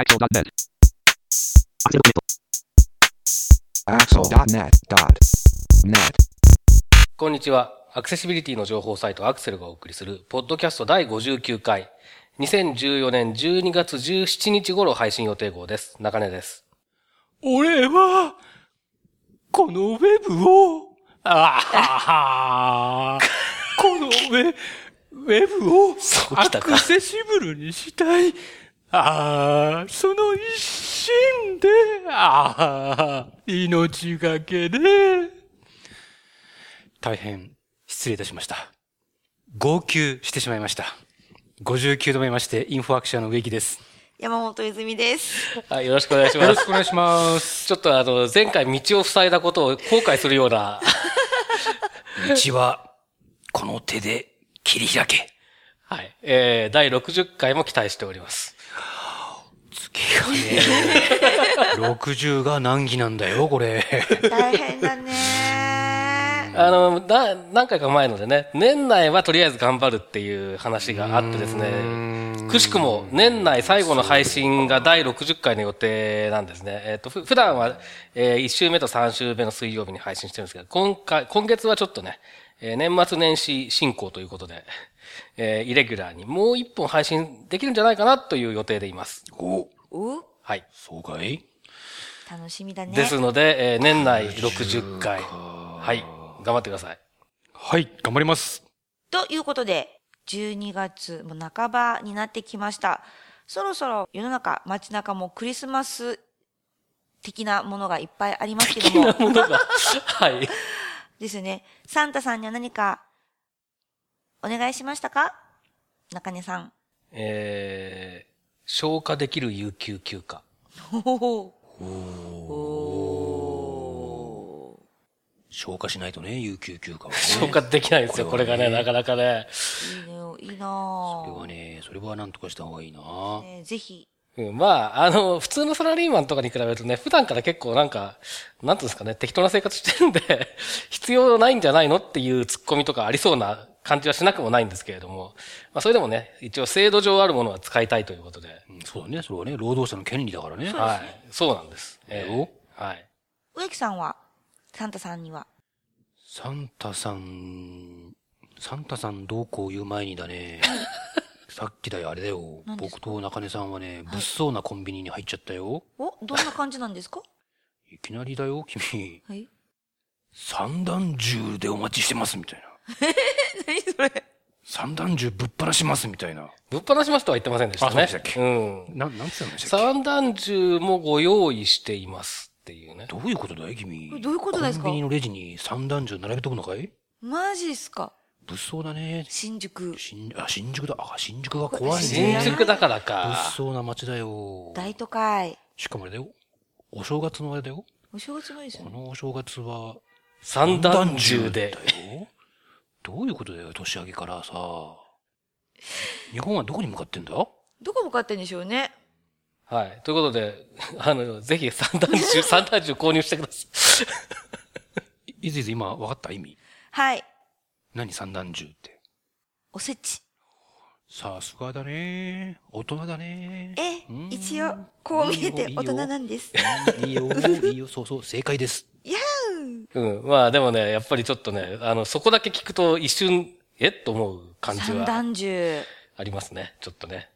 Axel.net. Axel.net.net. こんにちは。アクセシビリティの情報サイトアクセルがお送りする、ポッドキャスト第59回、2014年12月17日頃配信予定号です。中根です。俺は、このウェブを、あはは このウェ、ウェブをそうアクセシブルにしたい。ああ、その一心で、ああ、命がけで。大変失礼いたしました。号泣してしまいました。59度目まして、インフォアクシアの植木です。山本泉です。はい、よろしくお願いしよます。ろしくお願いします。ちょっとあの、前回道を塞いだことを後悔するような、道は、この手で切り開け。はい、えー、第60回も期待しております。月がね、60が難儀なんだよ、これ。大変だねあの、な、何回か前のでね、年内はとりあえず頑張るっていう話があってですね、くしくも年内最後の配信が第60回の予定なんですね。えっ、と、ふ普段は、え1週目と3週目の水曜日に配信してるんですけど、今回、今月はちょっとね、えー年末年始進行ということで、えーイレギュラーにもう一本配信できるんじゃないかなという予定でいます。お、お？はい。そうかい？楽しみだね。ですので、えー年内60回。はい。頑張ってください。はい、頑張ります。ということで、12月も半ばになってきました。そろそろ世の中、街中もクリスマス的なものがいっぱいありますけども、ものが、はい。ですよね。サンタさんには何かお願いしましたか？中根さん。えー、消化できる有給休暇。ほほほ。お消化しないとね、有給休暇はね。消化できないんですよ、これがね、なかなかね。ーいいね、いいなそれぁはね、それはなんとかした方がいいなねぜひ。うんまあ、あの、普通のサラリーマンとかに比べるとね、普段から結構なんか、なんていうんですかね、適当な生活してるんで、必要ないんじゃないのっていうツッコミとかありそうな感じはしなくもないんですけれども、まあそれでもね、一応制度上あるものは使いたいということで、うんそうだね、それはね、労働者の権利だからね。はい。そうなんです。えよーはい。植木さんは、サンタさんには、サンタさん、サンタさんどうこう言う前にだね、さっきだよ、あれだよ僕と中根さんはね、物騒なコンビニに入っちゃったよ。お、どんな感じなんですか？いきなりだよ、君。はい。三段銃でお待ちしてます、みたいな。何それ三段銃ぶっ放します、みたいな。ぶっ放しますとは言ってませんでしたね。あそうでしたっけ？うん。な、なんつったんでしたっけ？三段銃もご用意していますっていうね。どういうことだい？君。どういうことですか？コンビニのレジに三段銃並べとくのかい？マジっすか？物騒だね。新宿、新、あ、新宿だ。あ、新宿が怖い新ね。新宿だから物か。騒な街だよ。大都会。しかもあれだよ。お正月のあれだよ。お正月のいいですよね。このお正月は、三段銃で。だよ。どういうことだよ、年明けからさ。日本はどこに向かってんだ？どこ向かってんでしょうね。はい。ということで、あの、ぜひ三段銃、三段銃購入してくださ い。いずいず今分かった？意味？はい。何？三段銃って。おせち。さすがだね。大人だね。えうん、一応、こう見えて大人なんです。うんいいよ、いいよ、そうそう、正解です。うん。まあでもね、やっぱりちょっとね、あの、そこだけ聞くと一瞬、え？っと思う感ー、じ三は段銃。ありますね。ちょっとね。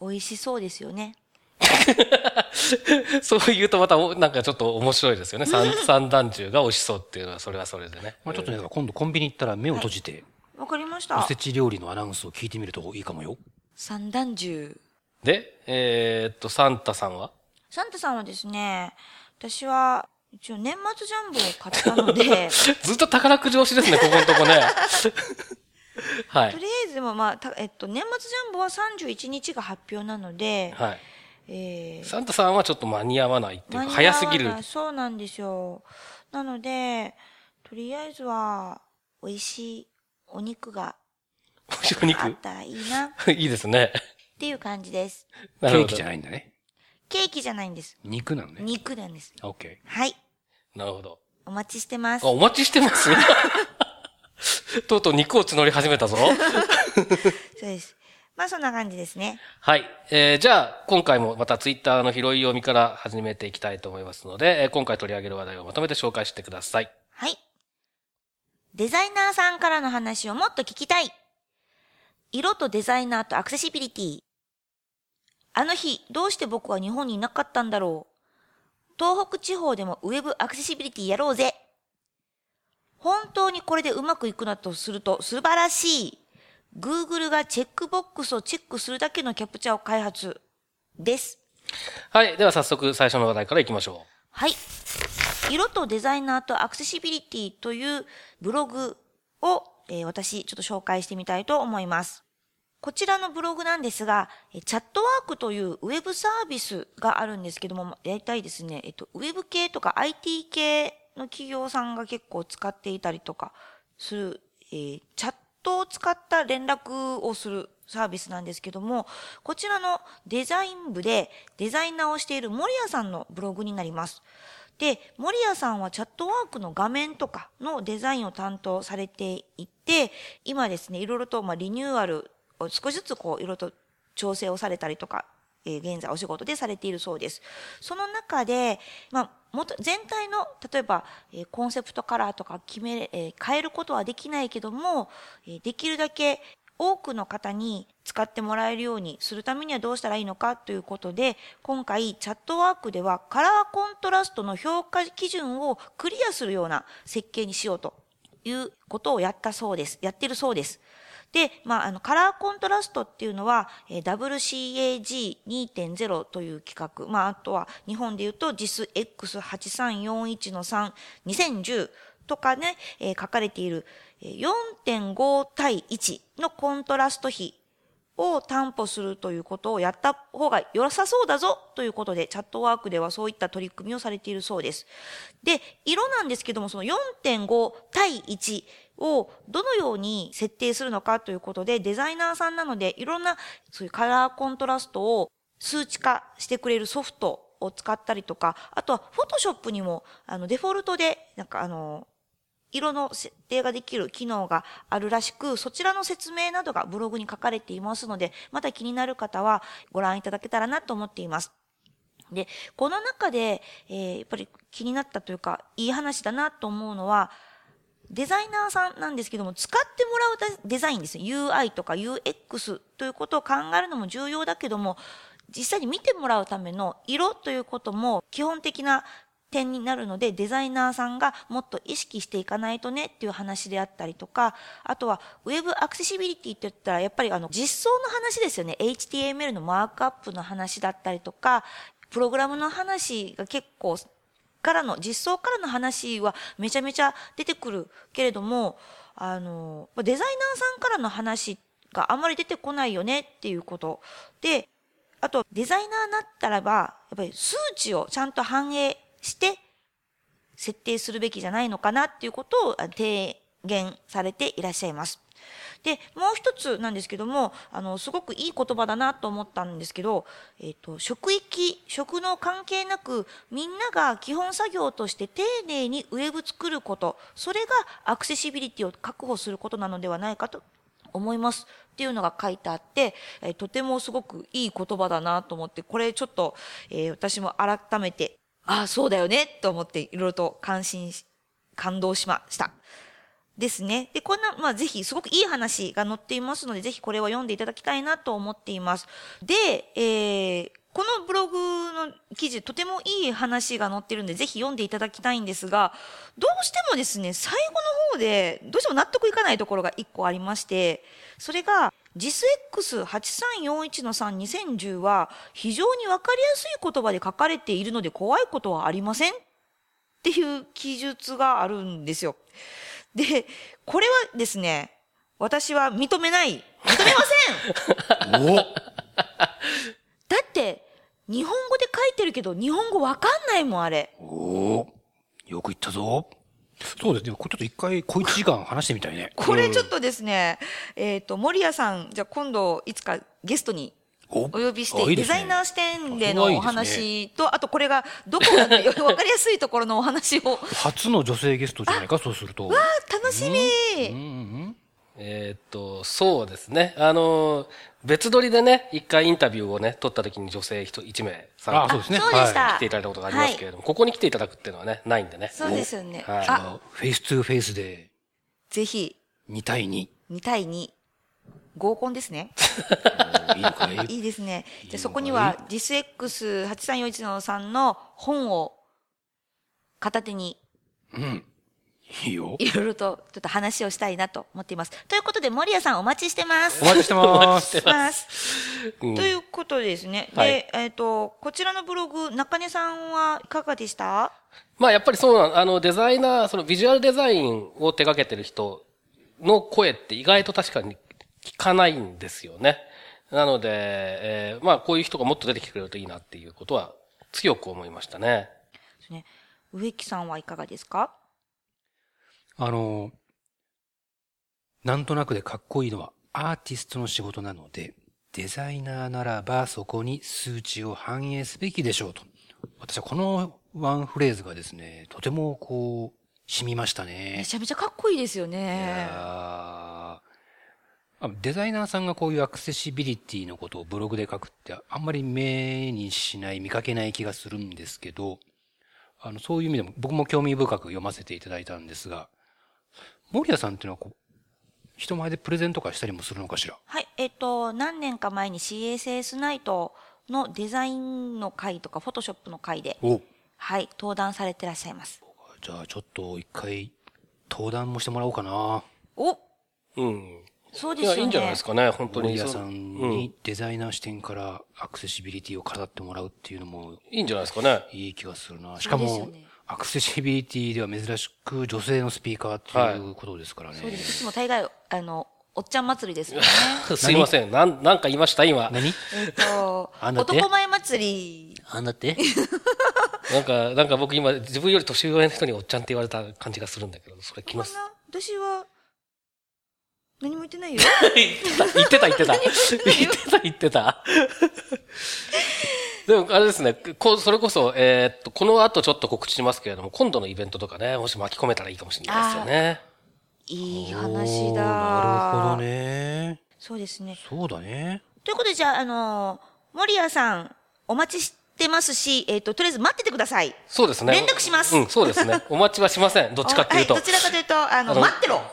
美味しそうですよね。そう言うとまたお、なんかちょっと面白いですよね。三、三段銃が美味しそうっていうのは、それはそれでね。まあちょっとね、今度コンビニ行ったら目を閉じて、わかりましたおせ。ち料理のアナウンスを聞いてみるといいかもよ。三段銃。で、えーっと、サンタさんは？サンタさんはですね、私は、一応年末ジャンボを買ったので、ずっと宝くじ押しですね、ここのとこね。はい。とりあえずもまあ、たえっと、年末ジャンボは31日が発表なので、はい。えーサンタさんはちょっと間に合わないっていうか、早すぎる。そうなんですよ。なので、とりあえずは、美味しいお肉がお肉？あったらいいなっ いいですね。ていう感じです。ケーキじゃい。ないんだね。ケーキじゃないんです。肉なのね。肉なんです。オッケはい。なるほど。お待ちしてますあ、。お待ちしてます？とうとう肉を募り始めたぞ。そうです。まあそんな感じですね。はい。えー、じゃあ、今回もまたツイッターの拾い読みから始めていきたいと思いますので、えー、今回取り上げる話題をまとめて紹介してください。はい。デザイナーさんからの話をもっと聞きたい。色とデザイナーとアクセシビリティ。あの日、どうして僕は日本にいなかったんだろう。東北地方でもウェブアクセシビリティやろうぜ。本当にこれでうまくいくなとすると素晴らしい。Google がチェックボックスをチェックするだけのキャプチャーを開発です。はい。では早速最初の話題からいきましょう。はい。色とデザイナーとアクセシビリティというブログを、えー、私ちょっと紹介してみたいと思います。こちらのブログなんですが、チャットワークというウェブサービスがあるんですけども、大体ですね、えっと、ウェブ系とか IT 系の企業さんが結構使っていたりとかする、えー、チャットを使った連絡をするサービスなんですけども、こちらのデザイン部でデザイナーをしている森谷さんのブログになります。で、森谷さんはチャットワークの画面とかのデザインを担当されていて、今ですね、いろいろとまリニューアル少しずつこう、いろいろと調整をされたりとか、え、現在お仕事でされているそうです。その中で、まあ、もと全体の、例えば、え、コンセプトカラーとか決め、え、変えることはできないけども、え、できるだけ多くの方に使ってもらえるようにするためにはどうしたらいいのかということで、今回チャットワークではカラーコントラストの評価基準をクリアするような設計にしようということをやったそうです。やってるそうです。で、まあ、あの、カラーコントラストっていうのは、えー、WCAG2.0 という企画、まあ、あとは日本で言うと JISX8341 の3、2010とかね、えー、書かれている4.5対1のコントラスト比を担保するということをやった方が良さそうだぞということで、チャットワークではそういった取り組みをされているそうです。で、色なんですけども、その4.5対1をどのように設定するのかということで、デザイナーさんなので、いろんなそういうカラーコントラストを数値化してくれるソフトを使ったりとか、あとはフォトショップにも、あの、デフォルトで、なんかあの、色の設定ができる機能があるらしく、そちらの説明などがブログに書かれていますので、また気になる方はご覧いただけたらなと思っています。で、この中で、えー、やっぱり気になったというか、いい話だなと思うのは、デザイナーさんなんですけども、使ってもらうデザインですね。UI とか UX ということを考えるのも重要だけども、実際に見てもらうための色ということも基本的な点になるので、デザイナーさんがもっと意識していかないとねっていう話であったりとか、あとは、ウェブアクセシビリティって言ったら、やっぱりあの、実装の話ですよね。HTML のマークアップの話だったりとか、プログラムの話が結構、からの、実装からの話はめちゃめちゃ出てくるけれども、あの、デザイナーさんからの話があんまり出てこないよねっていうこと。で、あと、デザイナーになったらば、やっぱり数値をちゃんと反映して設定するべきじゃないのかなっていうことを提言されていらっしゃいます。で、もう一つなんですけども、あの、すごくいい言葉だなと思ったんですけど、えっ、ー、と、職域、職の関係なく、みんなが基本作業として丁寧にウェブ作ること、それがアクセシビリティを確保することなのではないかと思いますっていうのが書いてあって、えー、とてもすごくいい言葉だなと思って、これちょっと、えー、私も改めてああ、そうだよね、と思っていろいろと感心し、感動しました。ですね。で、こんな、まあ、ぜひ、すごくいい話が載っていますので、ぜひこれは読んでいただきたいなと思っています。で、えー、このブログの記事、とてもいい話が載ってるんで、ぜひ読んでいただきたいんですが、どうしてもですね、最後の方で、どうしても納得いかないところが一個ありまして、それが、JISX8341 の3 2010は非常にわかりやすい言葉で書かれているので怖いことはありませんっていう記述があるんですよ。で、これはですね、私は認めない。認めませんだって、日本語で書いてるけど、日本語わかんないもん、あれ。およく言ったぞ。そうですね。ちょっと一回、小一時間話してみたいね。これちょっとですね、えっ、ー、と、森谷さん、じゃあ今度、いつかゲストにお呼びして、デザイナー視点でのお話と、あとこれがどこかで わかりやすいところのお話を。初の女性ゲストじゃないか、そうすると。わあ、楽しみ、うんうんえーっと、そうですね。あの、別撮りでね、一回インタビューをね、撮った時に女性一一名さんあそうですね。来ていただいたことがありますけれども、ここに来ていただくっていうのはね、ないんでね。そうですよね。はいあ、フェイス2フェイスでぜひ、2対2。2対2。合コンですね。いいですね。じゃあそこには JISX8341 のさんの本を片手にうん。いいよ。いろいろとちょっと話をしたいなと思っています。ということで、森谷さんお待ちしてます。お待ちしてます。ます。うんということでですね。はいで、えっ、と、こちらのブログ、中根さんはいかがでした？まあやっぱりそうなあのデザイナー、そのビジュアルデザインを手掛けてる人の声って意外と確かに聞かないんですよね。なので、えーまあこういう人がもっと出てきてくれるといいなっていうことは強く思いましたね。ね。植木さんはいかがですか？あの、なんとなくでかっこいいのはアーティストの仕事なので、デザイナーならばそこに数値を反映すべきでしょうと。私はこのワンフレーズがですね、とてもこう、染みましたねめ。ちゃめちゃかっこいいですよいね。やーあデザイナーさんがこういうアクセシビリティのことをブログで書くってあんまり目にしない、見かけない気がするんですけど、あの、そういう意味でも僕も興味深く読ませていただいたんですが、森谷さんっていうのはこう、人前でプレゼントとかしたりもするのかしら？はい、えっ、と、何年か前に CSS ナイトのデザインの会とか、フォトショップの会で、おはい、登壇されてらっしゃいます。じゃあちょっと一回、登壇もしてもらおうかな。おうん。いや、そうですよね。いいんじゃないですかね、本当に。森谷さん。にデザイナー視点からアクセシビリティを語ってもらうっていうのもいいんじゃないですかね。いい気がするな。しかも、アクセシビリティでは珍しく女性のスピーカーっていうことですからね。そうです。いつも大概、あの、おっちゃん祭りですよね。すいません。なん、なんか言いました今。何？えっと、あんだって男前祭り。あんだってなんか、なんか僕今、自分より年上の人におっちゃんって言われた感じがするんだけど、それ気のこんな、私は、何も言ってないよ。言ってた、言ってた。言ってた、言ってた。でも、あれですね、こそれこそ、えーっと、この後ちょっと告知しますけれども、今度のイベントとかね、もし巻き込めたらいいかもしれないですよね。いい話だ。なるほど。ね。そうですね。そうだね。ということで、じゃあ、あの森谷さん、お待ちしてますし、えっ、と、とりあえず待っててください。そうですね。連絡しますうん、そうですね。お待ちはしません。どっちかっていうと。はい、どちらかというと、あの、あの待ってろ。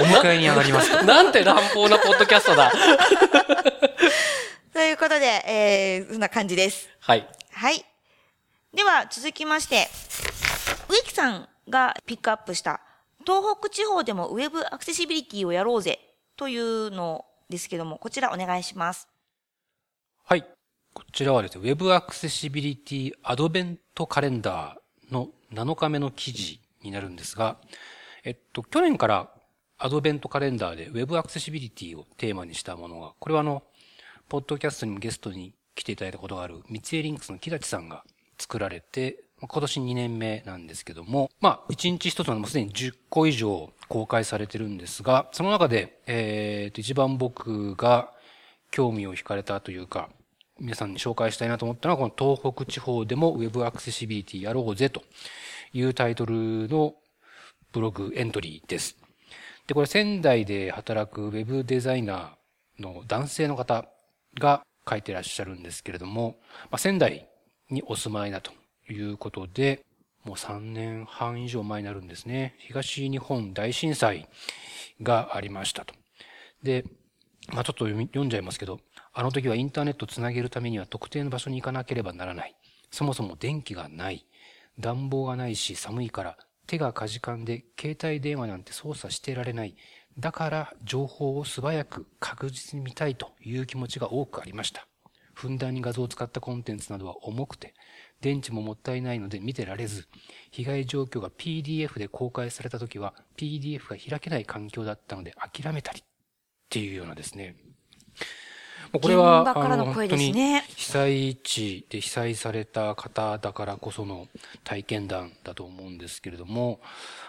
お迎えに上がりますと。なんて乱暴なポッドキャストだ。ということで、えー、そんな感じです。はい。はい。では、続きまして、植木さんがピックアップした、東北地方でもウェブアクセシビリティをやろうぜというのですけども、こちらお願いします。はい。こちらはですね、Web アクセシビリティアドベントカレンダーの7日目の記事になるんですが、えっと、去年からアドベントカレンダーで Web アクセシビリティをテーマにしたものが、これはあの、ポッドキャストにもゲストに来ていただいたことがある三井リンクスの木立さんが作られて、今年2年目なんですけども、まあ、1日1つのもうすでに10個以上公開されてるんですが、その中で、えーと、一番僕が興味を惹かれたというか、皆さんに紹介したいなと思ったのは、この東北地方でも Web アクセシビリティやろうぜというタイトルのブログエントリーです。で、これ仙台で働く Web デザイナーの男性の方が書いてらっしゃるんですけれども、まあ、仙台にお住まいだということで、もう3年半以上前になるんですね。東日本大震災がありましたと。で、まあちょっと読んじゃいますけど、あの時はインターネットをつなげるためには特定の場所に行かなければならない。そもそも電気がない。暖房がないし寒いから手がかじかんで携帯電話なんて操作してられない。だから情報を素早く確実に見たいという気持ちが多くありました。ふんだんに画像を使ったコンテンツなどは重くて、電池ももったいないので見てられず、被害状況が PDF で公開された時は PDF が開けない環境だったので諦めたりっていうようなですね。これは、現場からの声ですねあの本当に被災地で被災された方だからこその体験談だと思うんですけれども、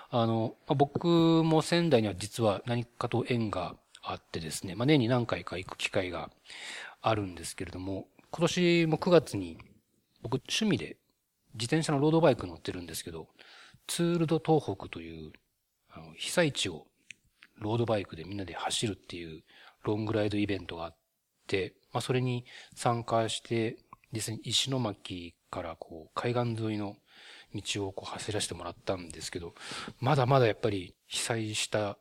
あの、まあ僕も仙台には実は何かと縁があってですね、まあ、年に何回か行く機会があるんですけれども、今年も9月に僕趣味で自転車のロードバイク乗ってるんですけど、ツールド東北という、被災地をロードバイクでみんなで走るっていうロングライドイベントがあって、まあ、それに参加して、実際に石巻からこう、海岸沿いの道をこう走らせてもらったんですけど、まだまだやっぱり被災した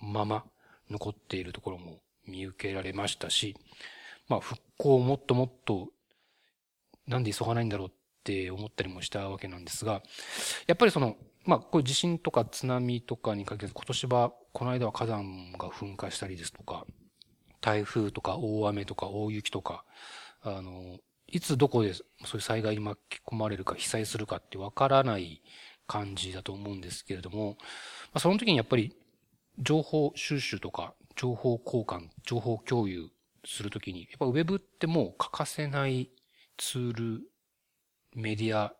まま残っているところも見受けられましたし、まあ復興をもっともっとなんで急がないんだろうって思ったりもしたわけなんですが、やっぱりその、まあこういう地震とか津波とかにかけて今年はこの間は火山が噴火したりですとか、台風とか大雨とか大雪とか、あの、いつどこでそういう災害に巻き込まれるか被災するかってわからない感じだと思うんですけれども、まあ、その時にやっぱり情報収集とか情報交換、情報共有するときに、やっぱウェブってもう欠かせないツール、メディア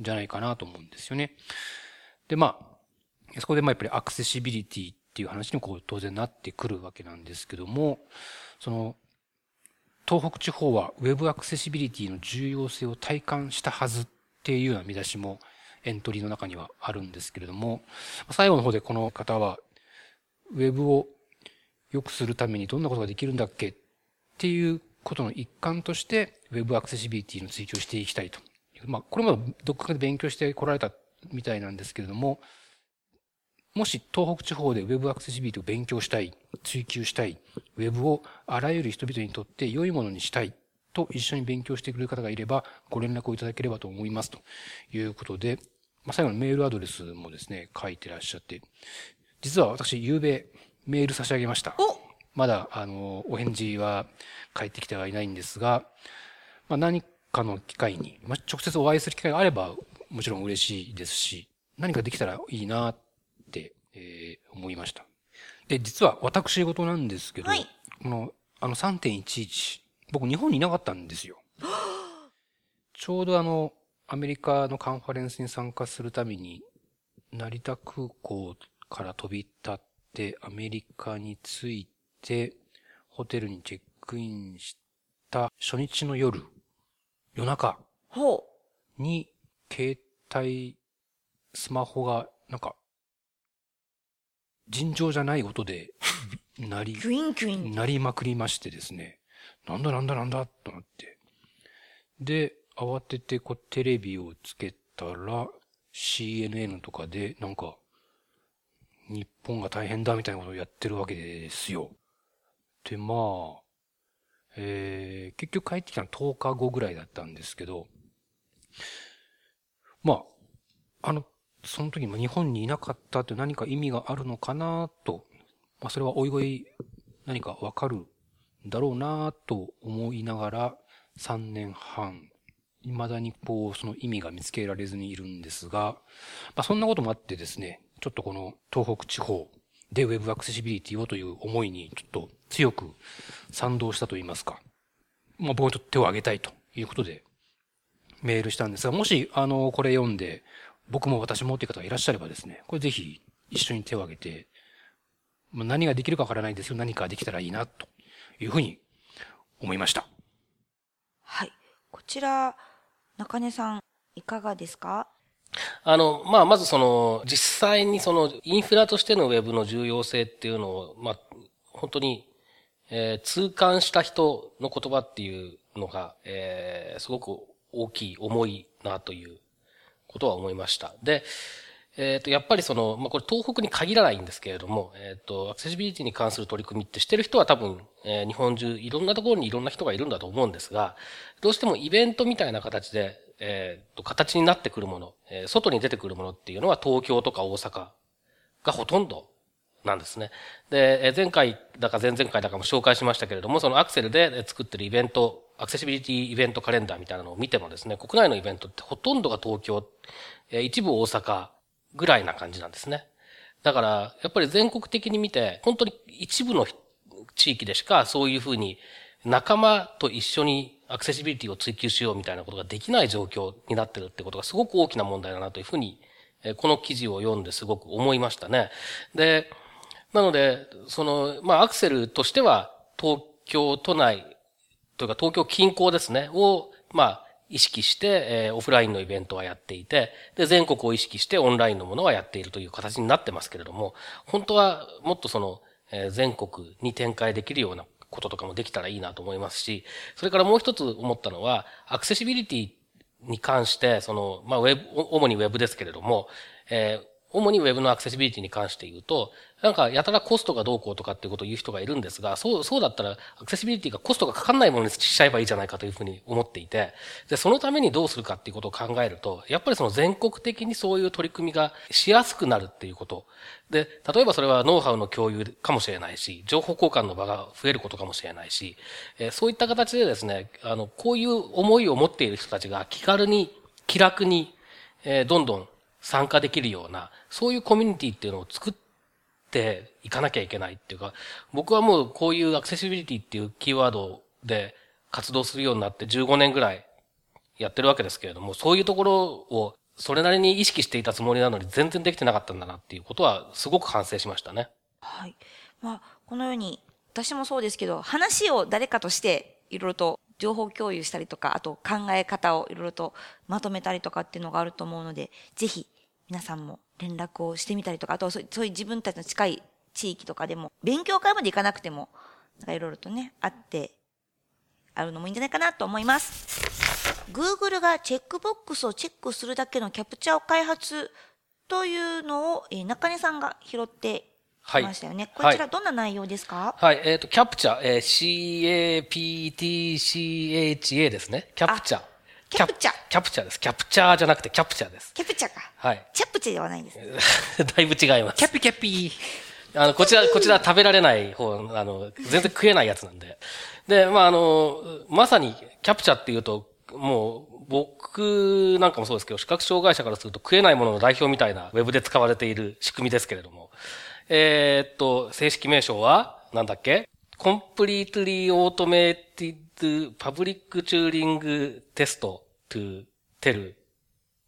じゃないかなと思うんですよね。で、まあ、そこでまあやっぱりアクセシビリティっていう話にこう当然なってくるわけなんですけども、その東北地方は Web アクセシビリティの重要性を体感したはずっていうような見出しもエントリーの中にはあるんですけれども、最後の方でこの方は Web を良くするためにどんなことができるんだっけっていうことの一環として Web アクセシビリティの追求をしていきたいと。まあ、これもどっかで勉強してこられたみたいなんですけれども、もし東北地方で Web アクセシビリティを勉強したい、追求したい、Web をあらゆる人々にとって良いものにしたいと一緒に勉強してくれる方がいればご連絡をいただければと思いますということで、まあ、最後のメールアドレスもですね、書いてらっしゃって、実は私、夕べメール差し上げました。まだ、あの、お返事は返ってきてはいないんですが、まあ、何かの機会に、まあ、直接お会いする機会があれば、もちろん嬉しいですし、何かできたらいいなっえー、思いました。で、実は私事なんですけど、はい、この、あの3.11、僕日本にいなかったんですよ。ちょうどあの、アメリカのカンファレンスに参加するために、成田空港から飛び立って、アメリカに着いて、ホテルにチェックインした初日の夜、夜中に、携帯、スマホが、なんか、尋常じゃない音で、なり、キュインイン。なりまくりましてですね。なんだなんだなんだとなって。で、慌ててこうテレビをつけたら、CNN とかで、なんか、日本が大変だみたいなことをやってるわけですよ。で、まあ、えー、結局帰ってきたの10日後ぐらいだったんですけど、まあ、あの、その時も日本にいなかったって何か意味があるのかなと、まあそれはおいおい何かわかるだろうなと思いながら3年半、未だにこうその意味が見つけられずにいるんですが、まあそんなこともあってですね、ちょっとこの東北地方で Web アクセシビリティをという思いにちょっと強く賛同したと言いますか、まあ僕はちょっと手を挙げたいということでメールしたんですが、もしあのこれ読んで僕も私もっていう方がいらっしゃればですね、これぜひ一緒に手を挙げて、まあ、何ができるかわからないですけど、何かできたらいいな、というふうに思いました。はい。こちら、中根さん、いかがですか？あの、まあ、まずその、実際にその、インフラとしてのウェブの重要性っていうのを、まあ、本当に、えー、痛感した人の言葉っていうのが、えー、すごく大きい、重いなということは思いました。で、えっ、ー、と、やっぱりその、まあ、これ東北に限らないんですけれども、えっ、ー、と、アクセシビリティに関する取り組みってしてる人は多分、えー、日本中いろんなところにいろんな人がいるんだと思うんですが、どうしてもイベントみたいな形で、えっ、と、形になってくるもの、え外に出てくるものっていうのは東京とか大阪がほとんどなんですね。で、前回だか前々回だかも紹介しましたけれども、そのアクセルで作ってるイベント、アクセシビリティイベントカレンダーみたいなのを見てもですね、国内のイベントってほとんどが東京、一部大阪ぐらいな感じなんですね。だから、やっぱり全国的に見て、本当に一部の地域でしかそういうふうに仲間と一緒にアクセシビリティを追求しようみたいなことができない状況になってるってことがすごく大きな問題だなというふうに、この記事を読んですごく思いましたね。で、なので、その、まあ、アクセルとしては、東京都内、というか東京近郊ですね、を、まあ、意識して、えー、オフラインのイベントはやっていて、で、全国を意識してオンラインのものはやっているという形になってますけれども、本当はもっとその、えー、全国に展開できるようなこととかもできたらいいなと思いますし、それからもう一つ思ったのは、アクセシビリティに関して、その、まあ、ウェブ、主にウェブですけれども、えー、主に Web のアクセシビリティに関して言うと、なんかやたらコストがどうこうとかっていうことを言う人がいるんですが、そう、そうだったらアクセシビリティがコストがかかんないものにしちゃえばいいじゃないかというふうに思っていて、で、そのためにどうするかっていうことを考えると、やっぱりその全国的にそういう取り組みがしやすくなるっていうこと。で、例えばそれはノウハウの共有かもしれないし、情報交換の場が増えることかもしれないし、えそういった形でですね、あの、こういう思いを持っている人たちが気軽に、気楽に、えどんどん参加できるような、そういうコミュニティっていうのを作っていかなきゃいけないっていうか、僕はもうこういうアクセシビリティっていうキーワードで活動するようになって15年ぐらいやってるわけですけれども、そういうところをそれなりに意識していたつもりなのに全然できてなかったんだなっていうことはすごく反省しましたね。はい。まあ、このように私もそうですけど、話を誰かとしていろいろと情報共有したりとか、あと考え方をいろいろとまとめたりとかっていうのがあると思うので、ぜひ皆さんも連絡をしてみたりとか、あとそういう自分たちの近い地域とかでも、勉強会まで行かなくても、なんかいろいろとね、あって、あるのもいいんじゃないかなと思います。Google がチェックボックスをチェックするだけのキャプチャーを開発というのを、え、中根さんが拾ってましたよね。はい、こちらどんな内容ですか？はい、えっ、ー、と、キャプチャー、えー、CAPTCHA ですね。キャプチャー。キャプチャー。キャプチャーです。キャプチャーじゃなくてキャプチャーです。キャプチャーか。はい。チャプチャーではないんです。だいぶ違います。キャピキャピあの、こちら、こちら食べられない方、あの、全然食えないやつなんで。で、まあ、あの、まさに、キャプチャーっていうと、もう、僕なんかもそうですけど、視覚障害者からすると食えないものの代表みたいなウェブで使われている仕組みですけれども。えー、っと、正式名称は、なんだっけ ?completely automated public turing test to tell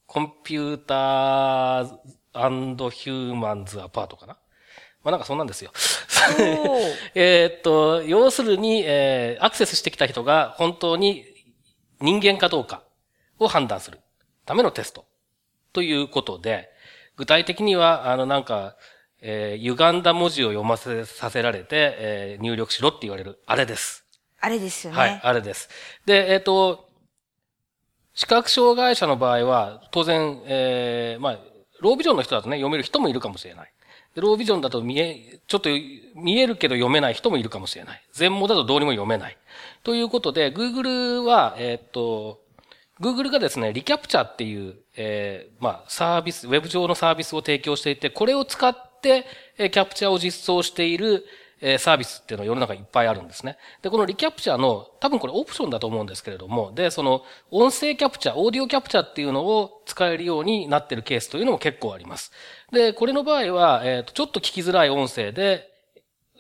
computer and humans apart かな？まあなんかそんなんですよ。えっと、要するに、えー、アクセスしてきた人が本当に人間かどうかを判断するためのテストということで、具体的には、あのなんか、えー、歪んだ文字を読ませさせられて、えー、入力しろって言われる、あれです。あれですよね。はい、あれです。で、えっ、ー、と、視覚障害者の場合は、当然、えー、まあ、ロービジョンの人だとね、読める人もいるかもしれない。ロービジョンだと見え、ちょっと見えるけど読めない人もいるかもしれない。全盲だとどうにも読めない。ということで、Google は、えっ、と、Google がですね、リキャプチャーっていう、えー、まあ、サービス、ウェブ上のサービスを提供していて、これを使って、えキャプチャーを実装している、えサービスっていうのは世の中いっぱいあるんですね。で、このリキャプチャーの、多分これオプションだと思うんですけれども、で、その、音声キャプチャー、オーディオキャプチャーっていうのを使えるようになってるケースというのも結構あります。で、これの場合は、えっ、と、ちょっと聞きづらい音声で、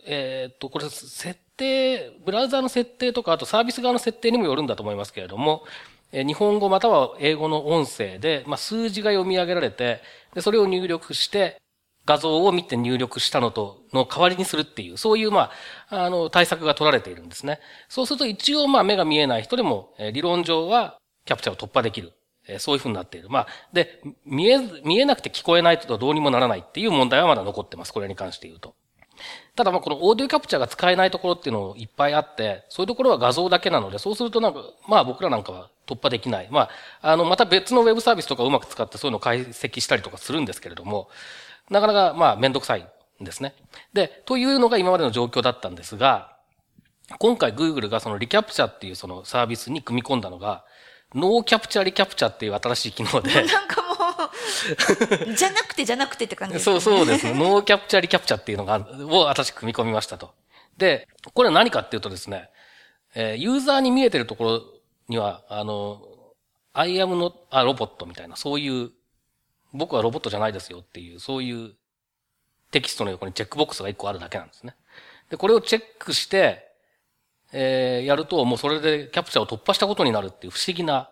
えっ、と、これ、設定、ブラウザーの設定とか、あとサービス側の設定にもよるんだと思いますけれども、え日本語または英語の音声で、まあ、数字が読み上げられて、で、それを入力して、画像を見て入力したのと、の代わりにするっていう、そういう、まあ、あの、対策が取られているんですね。そうすると一応、まあ、目が見えない人でも、え理論上は、キャプチャーを突破できる。えそういうふうになっている。まあ、で、見え、見えなくて聞こえないとどうにもならないっていう問題はまだ残ってます。これに関して言うと。ただまあこのオーディオキャプチャーが使えないところっていうのもいっぱいあって、そういうところは画像だけなので、そうするとなんか、まあ僕らなんかは突破できない。まあ、あの、また別のウェブサービスとかうまく使ってそういうのを解析したりとかするんですけれども、なかなか、まあ、めんどくさいんですね。で、というのが今までの状況だったんですが、今回 Google がその reCAPTCHA っていうそのサービスに組み込んだのが、 No CAPTCHA reCAPTCHA っていう新しい機能で。なんかもうじゃなくてじゃなくてって感じですね。そうそうです。 No CAPTCHA reCAPTCHA っていうのが、を新しく組み込みましたと。で、これは何かっていうとですね、えー、ユーザーに見えてるところには、あの、I am not a robot みたいな、そういう僕はロボットじゃないですよっていう、そういうテキストの横にチェックボックスが一個あるだけなんですね。で、これをチェックして、えー、やると、もうそれでキャプチャーを突破したことになるっていう不思議な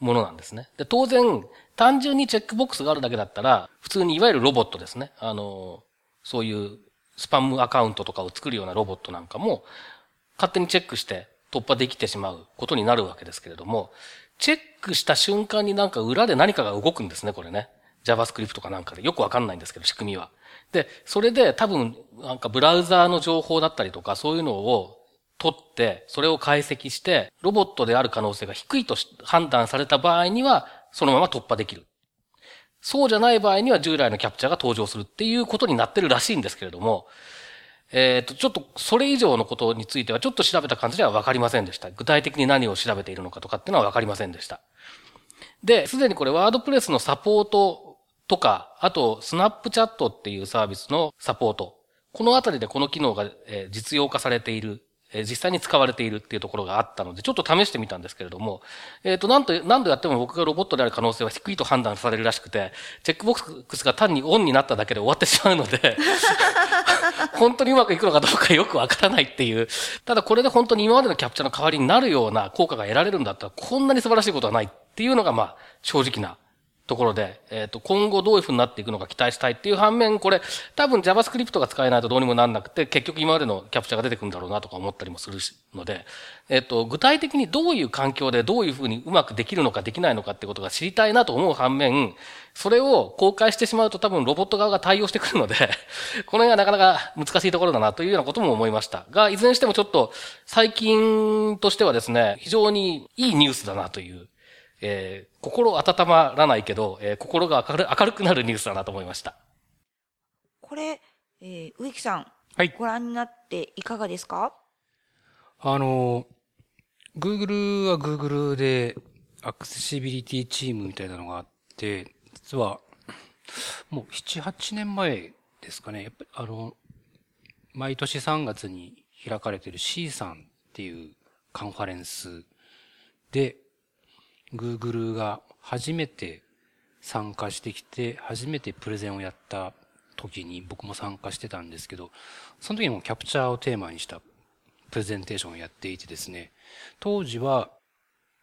ものなんですね。で、当然、単純にチェックボックスがあるだけだったら、普通にいわゆるロボットですね。あの、そういうスパムアカウントとかを作るようなロボットなんかも、勝手にチェックして突破できてしまうことになるわけですけれども、チェックした瞬間になんか裏で何かが動くんですね、これね。JavaScript かなんかで。よくわかんないんですけど、仕組みは。で、それで多分、なんかブラウザーの情報だったりとか、そういうのを取って、それを解析して、ロボットである可能性が低いと判断された場合には、そのまま突破できる。そうじゃない場合には従来のキャプチャーが登場するっていうことになってるらしいんですけれども、えっ、ー、と、ちょっとそれ以上のことについてはちょっと調べた感じでは分かりませんでした。具体的に何を調べているのかとかっていうのは分かりませんでした。で、すでにこれワードプレスのサポートとか、あとスナップチャットっていうサービスのサポート。このあたりでこの機能が実用化されている実際に使われているっていうところがあったので、ちょっと試してみたんですけれども、えっ、ー、と、なんと、何度やっても僕がロボットである可能性は低いと判断されるらしくて、チェックボックスが単にオンになっただけで終わってしまうので 本当にうまくいくのかどうかよくわからないっていう。ただこれで本当に今までのキャプチャーの代わりになるような効果が得られるんだったら、こんなに素晴らしいことはないっていうのが、まあ、正直なところで、えっ、と、今後どういう風になっていくのか期待したいっていう反面、これ、多分 JavaScript が使えないとどうにもなんなくて、結局今までのキャプチャーが出てくるんだろうなとか思ったりもするので、えっ、と、具体的にどういう環境でどういう風にうまくできるのかできないのかってことが知りたいなと思う反面、それを公開してしまうと多分ロボット側が対応してくるので この辺はなかなか難しいところだなというようなことも思いました。が、いずれにしてもちょっと最近としてはですね、非常にいいニュースだなというえー、心温まらないけど、えー、心が明る明るくなるニュースだなと思いました。これ、えー、植木さん、はい、ご覧になっていかがですか？あの、Google は Google でアクセシビリティチームみたいなのがあって、実は、もう7、8年前ですかね、やっぱりあの、毎年3月に開かれている C さんっていうカンファレンスで、Google が初めて参加してきて、初めてプレゼンをやった時に僕も参加してたんですけど、その時にもキャプチャーをテーマにしたプレゼンテーションをやっていてですね、当時は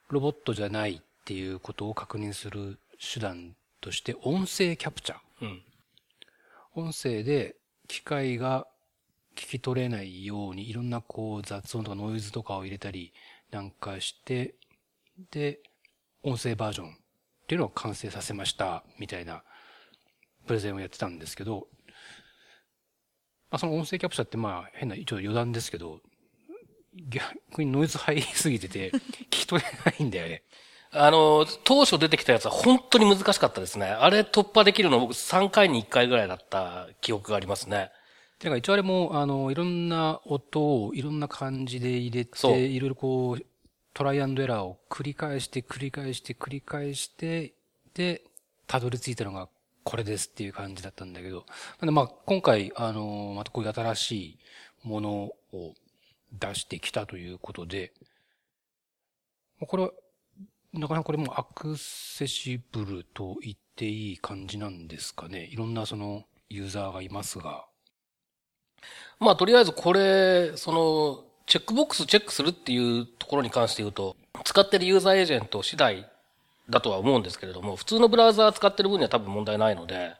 ロボットじゃないっていうことを確認する手段として音声キャプチャー。うん、音声で機械が聞き取れないようにいろんなこう雑音とかノイズとかを入れたりなんかして、で、音声バージョンっていうのを完成させました、みたいなプレゼンをやってたんですけど、まあ、その音声キャプチャーってまあ変な、一応余談ですけど、逆にノイズ入りすぎてて、聞き取れないんだよね。あの、当初出てきたやつは本当に難しかったですね。あれ突破できるの僕3回に1回ぐらいだった記憶がありますね。てか一応あれも、あの、いろんな音をいろんな感じで入れて、いろいろこう、トライアンドエラーを繰り返して繰り返して繰り返して、で、たどり着いたのがこれですっていう感じだったんだけど、まあ今回、あの、またこういう新しいものを出してきたということで、これは、なかなかこれもアクセシブルと言っていい感じなんですかね。いろんなそのユーザーがいますが。まあとりあえずこれ、その、チェックボックスチェックするっていうところに関して言うと、使ってるユーザーエージェント次第だとは思うんですけれども、普通のブラウザー使ってる分には多分問題ないので。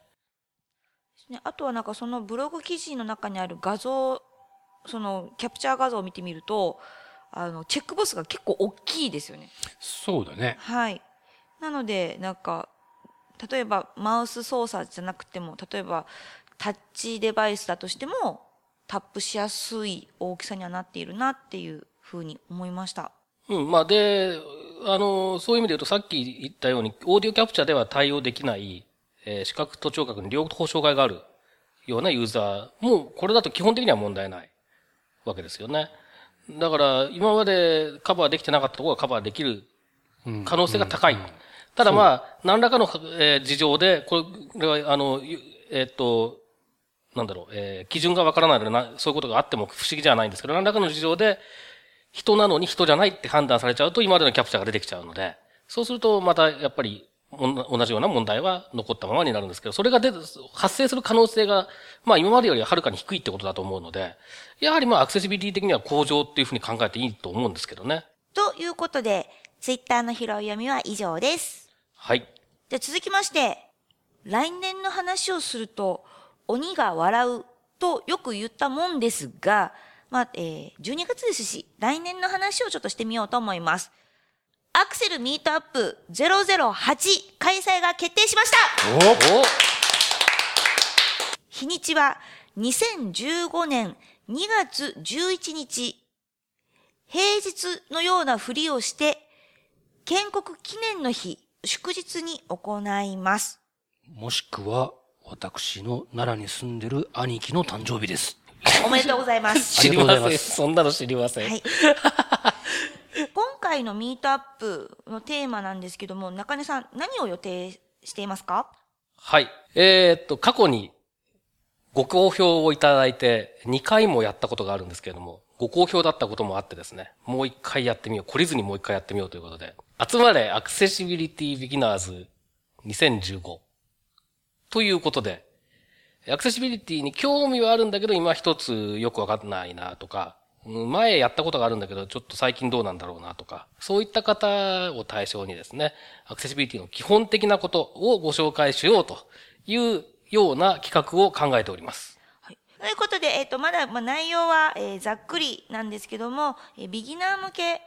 あとはなんかそのブログ記事の中にある画像、そのキャプチャー画像を見てみると、あの、チェックボスが結構大きいですよね。そうだね。はい。なので、なんか、例えばマウス操作じゃなくても、例えばタッチデバイスだとしても、タップしやすい大きさにはなっているなっていうふうに思いました。うん、まあで、あの、そういう意味で言うとさっき言ったように、オーディオキャプチャーでは対応できない、えー、視覚と聴覚に両方障害があるようなユーザーも、これだと基本的には問題ないわけですよね。だから、今までカバーできてなかったところがカバーできる可能性が高い。ただまあ、何らかの、えー、事情で、これは、あの、えっ、と、なんだろう、えー、基準がわからないのでな、そういうことがあっても不思議じゃないんですけど、何らかの事情で、人なのに人じゃないって判断されちゃうと、今までのキャプチャーが出てきちゃうので、そうすると、また、やっぱり、同じような問題は残ったままになるんですけど、それが出、発生する可能性が、まあ今までよりははるかに低いってことだと思うので、やはりまあアクセシビリティ的には向上っていうふうに考えていいと思うんですけどね。ということで、ツイッターの拾い読みは以上です。はい。じゃ続きまして、来年の話をすると、鬼が笑うとよく言ったもんですが、まあ、えー、12月ですし、来年の話をちょっとしてみようと思います。アクセルミートアップ008開催が決定しましたお日にちは2015年2月11日、平日のようなふりをして、建国記念の日、祝日に行います。もしくは、私の奈良に住んでる兄貴の誕生日です。おめでとうございます。知りません。そんなの知りません。はい。今回のミートアップのテーマなんですけども、中根さん、何を予定していますか？はい。えー、っと、過去にご好評をいただいて、2回もやったことがあるんですけれども、ご好評だったこともあってですね、もう一回やってみよう。懲りずにもう一回やってみようということで、集まれアクセシビリティビギナーズ2015ということで、アクセシビリティに興味はあるんだけど、今一つよくわかんないなとか、前やったことがあるんだけど、ちょっと最近どうなんだろうなとか、そういった方を対象にですね、アクセシビリティの基本的なことをご紹介しようというような企画を考えております。はい、ということで、えっ、ー、と、まだ、まあ、内容は、えー、ざっくりなんですけども、えー、ビギナー向け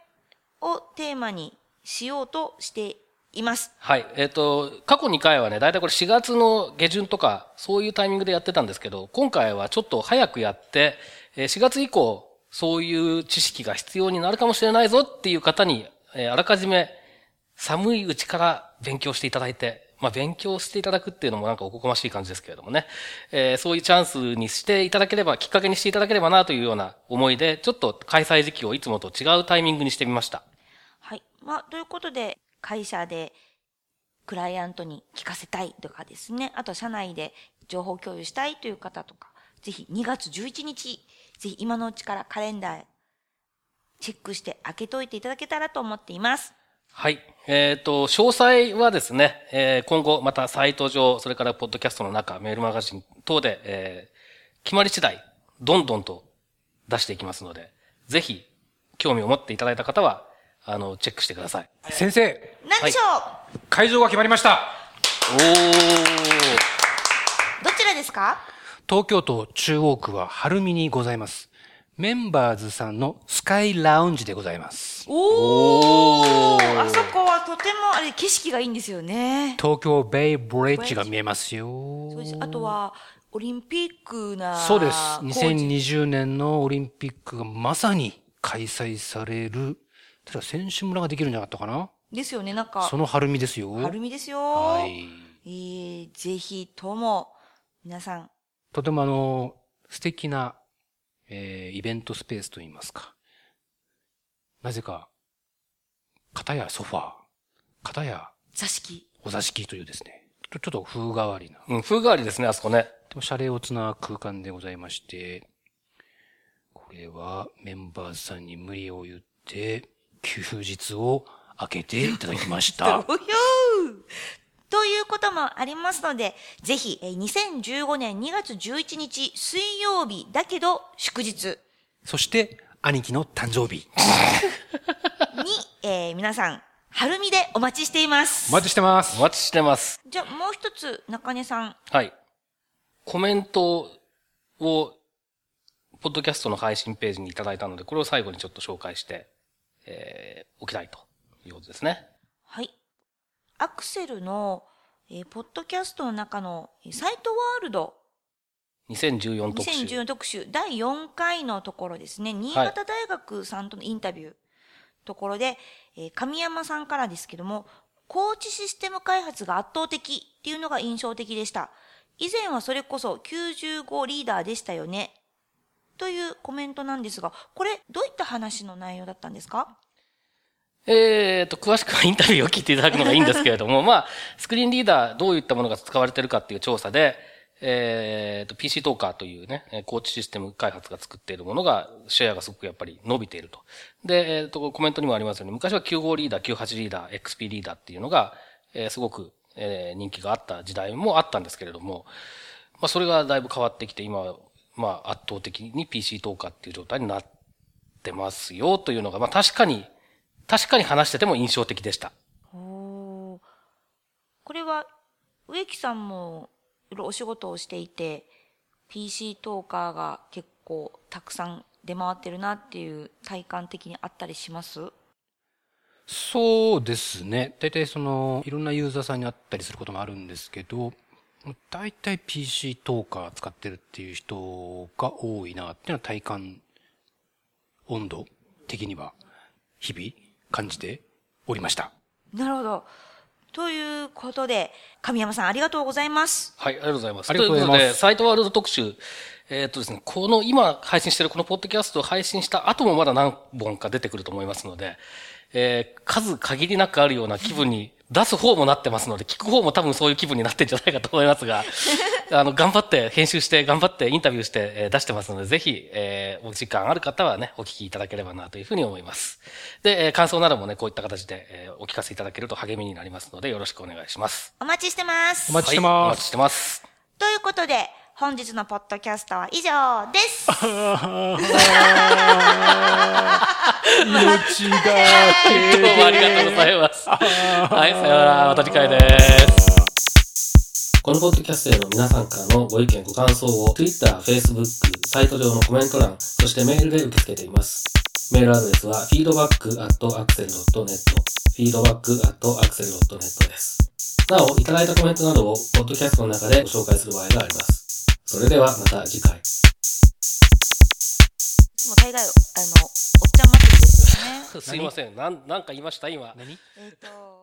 をテーマにしようとしています。はい。えっ、ー、と、過去2回はね、だいたいこれ4月の下旬とか、そういうタイミングでやってたんですけど、今回はちょっと早くやって、4月以降、そういう知識が必要になるかもしれないぞっていう方に、えあらかじめ寒いうちから勉強していただいて、まあ、勉強していただくっていうのもなんかおこがましい感じですけれどもね、えー、そういうチャンスにしていただければ、きっかけにしていただければなというような思いで、ちょっと開催時期をいつもと違うタイミングにしてみました。はい。まあ、ということで、会社でクライアントに聞かせたいとかですね、あと社内で情報共有したいという方とか、ぜひ2月11日、ぜひ今のうちからカレンダーチェックして開けといていただけたらと思っています。はい。えっ、ー、と、詳細はですね、えー、今後またサイト上、それからポッドキャストの中、メールマガジン等で、えー、決まり次第、どんどんと出していきますので、ぜひ、興味を持っていただいた方は、あの、チェックしてください。先生。何でしょう、はい、会場が決まりました。おー。どちらですか？東京都中央区は晴海にございます。メンバーズさんのスカイラウンジでございます。おーあそこはとてもあれ景色がいいんですよね。東京ベイブリッジが見えますよ。そうです。あとは、オリンピックな。そうです。2020年のオリンピックがまさに開催される、ただ選手村ができるんじゃなかったかな？ですよね、なんか。その晴海ですよ。晴海ですよ。はい。えー、ぜひとも、皆さん。とてもあの、素敵なえー、イベントスペースといいますか。なぜか、片やソファー、片や座敷。お座敷というですね。ちょっと風変わりな。うん、風変わりですね、あそこね。でも、シャレオツな空間でございまして、これはメンバーさんに無理を言って、休日を開けていただきました。ということもありますので、ぜひ、2015年2月11日水曜日だけど祝日。そして、兄貴の誕生日。に、えー、皆さん、春見でお待ちしています。お待ちしてます。お待ちしてます。じゃあ、もう一つ、中根さん。はい。コメントを、ポッドキャストの配信ページにいただいたので、これを最後にちょっと紹介して、えー、おきたいということですね。はい。アクセルの、えー、ポッドキャストの中のサイトワールド2014特集。2014特集。第4回のところですね。新潟大学さんとのインタビュー、ところで、えー、神山さんからですけども、コーチシステム開発が圧倒的っていうのが印象的でした。以前はそれこそ95リーダーでしたよね。というコメントなんですが、これどういった話の内容だったんですか？えっ、と、詳しくはインタビューを聞いていただくのがいいんですけれども、まあ、スクリーンリーダーどういったものが使われてるかっていう調査で、えっ、と、PC トーカーというね、コーチシステム開発が作っているものが、シェアがすごくやっぱり伸びていると。で、えっ、と、コメントにもありますように、昔は95リーダー、98リーダー、XP リーダーっていうのが、えー、すごく、えー、人気があった時代もあったんですけれども、まあ、それがだいぶ変わってきて、今は、まあ、圧倒的に PC トーカーっていう状態になってますよというのが、まあ、確かに、確かに話してても印象的でした。おこれは、植木さんもお仕事をしていて、PC トーカーが結構たくさん出回ってるなっていう体感的にあったりします？そうですね。大体その、いろんなユーザーさんに会ったりすることもあるんですけど、大体 PC トーカー使ってるっていう人が多いなっていうのは体感温度的には日々感じておりました。なるほど。ということで、神山さんありがとうございます。はい、ありがとうございます。ありがとうございますということで、サイトワールド特集。えーっとですね、この今配信しているこのポッドキャストを配信した後もまだ何本か出てくると思いますので、えー数限りなくあるような気分に出す方もなってますので、聞く方も多分そういう気分になってんじゃないかと思いますが、あの、頑張って編集して、頑張ってインタビューして、えー出してますので、ぜひ、えーお時間ある方はね、お聞きいただければなというふうに思います。で、えー感想などもね、こういった形で、えーお聞かせいただけると励みになりますので、よろしくお願いします。お待ちしてます。お待ちしてますはいお待ちしてます。ということで、本日のポッドキャストは以上です。命がけどうもありがとうございます。はい、さようなら。また次回です。このポッドキャストへの皆さんからのご意見、ご感想を Twitter、Facebook、サイト上のコメント欄、そしてメールで受け付けています。メールアドレスは feedback.axel.net feedback.axel.net です。なお、いただいたコメントなどをポッドキャストの中でご紹介する場合があります。それではまた次回。も大概、あの、おっちゃん祭りですよね。すいません。なん、なんか言いました？今。何？えっと、